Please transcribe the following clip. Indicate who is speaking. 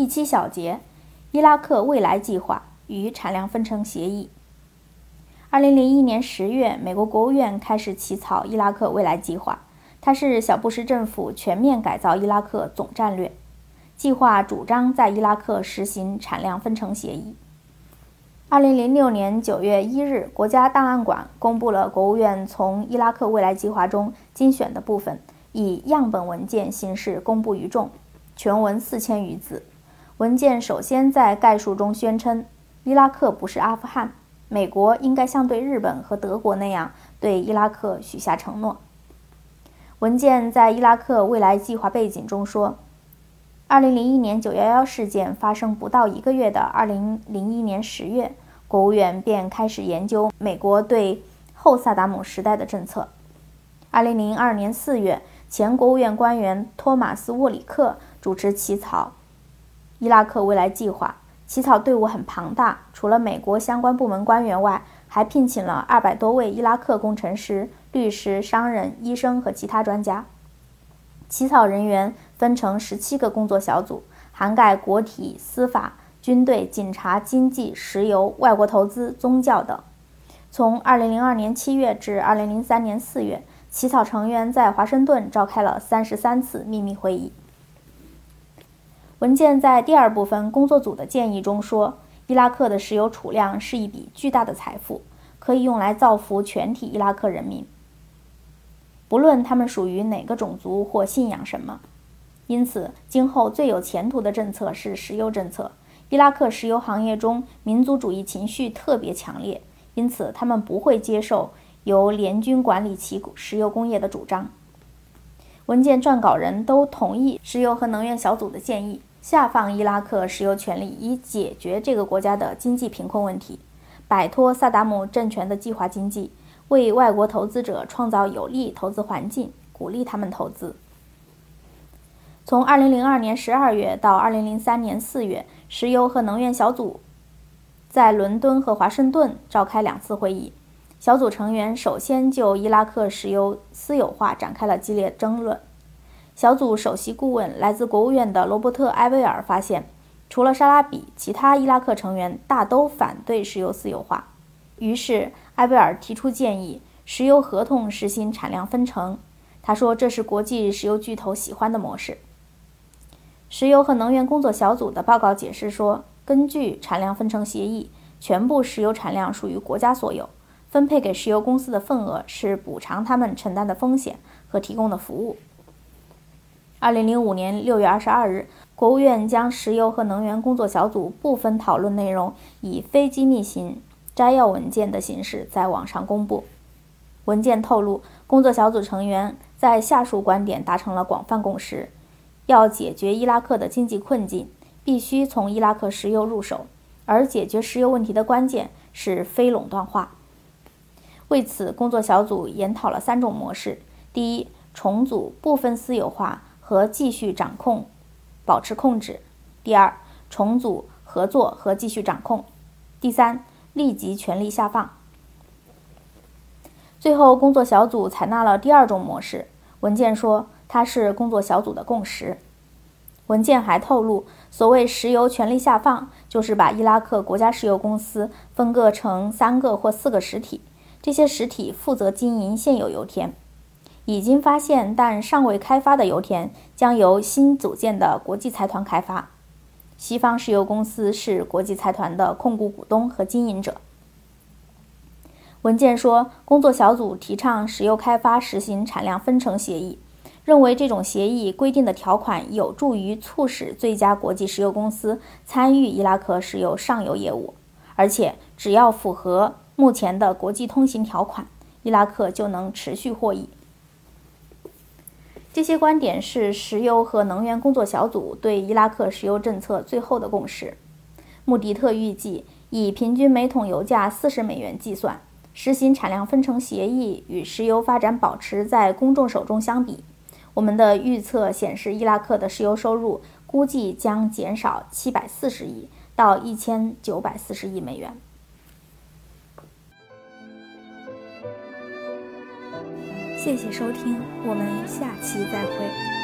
Speaker 1: 第七小节，伊拉克未来计划与产量分成协议。二零零一年十月，美国国务院开始起草伊拉克未来计划，它是小布什政府全面改造伊拉克总战略。计划主张在伊拉克实行产量分成协议。二零零六年九月一日，国家档案馆公布了国务院从伊拉克未来计划中精选的部分，以样本文件形式公布于众，全文四千余字。文件首先在概述中宣称，伊拉克不是阿富汗，美国应该像对日本和德国那样对伊拉克许下承诺。文件在伊拉克未来计划背景中说。二零零一年九幺幺事件发生不到一个月的二零零一年十月，国务院便开始研究美国对后萨达姆时代的政策。二零零二年四月，前国务院官员托马斯·沃里克主持起草伊拉克未来计划，起草队伍很庞大，除了美国相关部门官员外，还聘请了二百多位伊拉克工程师、律师、商人、医生和其他专家。起草人员分成十七个工作小组，涵盖国体、司法、军队、警察、经济、石油、外国投资、宗教等。从二零零二年七月至二零零三年四月，起草成员在华盛顿召开了三十三次秘密会议。文件在第二部分工作组的建议中说，伊拉克的石油储量是一笔巨大的财富，可以用来造福全体伊拉克人民。不论他们属于哪个种族或信仰什么，因此今后最有前途的政策是石油政策。伊拉克石油行业中民族主义情绪特别强烈，因此他们不会接受由联军管理其石油工业的主张。文件撰稿人都同意石油和能源小组的建议，下放伊拉克石油权利，以解决这个国家的经济贫困问题，摆脱萨达姆政权的计划经济。为外国投资者创造有利投资环境，鼓励他们投资。从2002年12月到2003年4月，石油和能源小组在伦敦和华盛顿召开两次会议。小组成员首先就伊拉克石油私有化展开了激烈争论。小组首席顾问来自国务院的罗伯特·埃维尔发现，除了沙拉比，其他伊拉克成员大都反对石油私有化。于是。埃贝尔提出建议，石油合同实行产量分成。他说这是国际石油巨头喜欢的模式。石油和能源工作小组的报告解释说，根据产量分成协议，全部石油产量属于国家所有，分配给石油公司的份额是补偿他们承担的风险和提供的服务。二零零五年六月二十二日，国务院将石油和能源工作小组部分讨论内容以非机密型。摘要文件的形式在网上公布。文件透露，工作小组成员在下述观点达成了广泛共识：要解决伊拉克的经济困境，必须从伊拉克石油入手，而解决石油问题的关键是非垄断化。为此，工作小组研讨了三种模式：第一，重组、部分私有化和继续掌控，保持控制；第二，重组、合作和继续掌控；第三。立即权力下放。最后，工作小组采纳了第二种模式。文件说，它是工作小组的共识。文件还透露，所谓石油权力下放，就是把伊拉克国家石油公司分割成三个或四个实体，这些实体负责经营现有油田。已经发现但尚未开发的油田将由新组建的国际财团开发。西方石油公司是国际财团的控股股东和经营者。文件说，工作小组提倡石油开发实行产量分成协议，认为这种协议规定的条款有助于促使最佳国际石油公司参与伊拉克石油上游业务，而且只要符合目前的国际通行条款，伊拉克就能持续获益。这些观点是石油和能源工作小组对伊拉克石油政策最后的共识。穆迪特预计，以平均每桶油价四十美元计算，实行产量分成协议与石油发展保持在公众手中相比，我们的预测显示，伊拉克的石油收入估计将减少七百四十亿到一千九百四十亿美元。
Speaker 2: 谢谢收听，我们下期再会。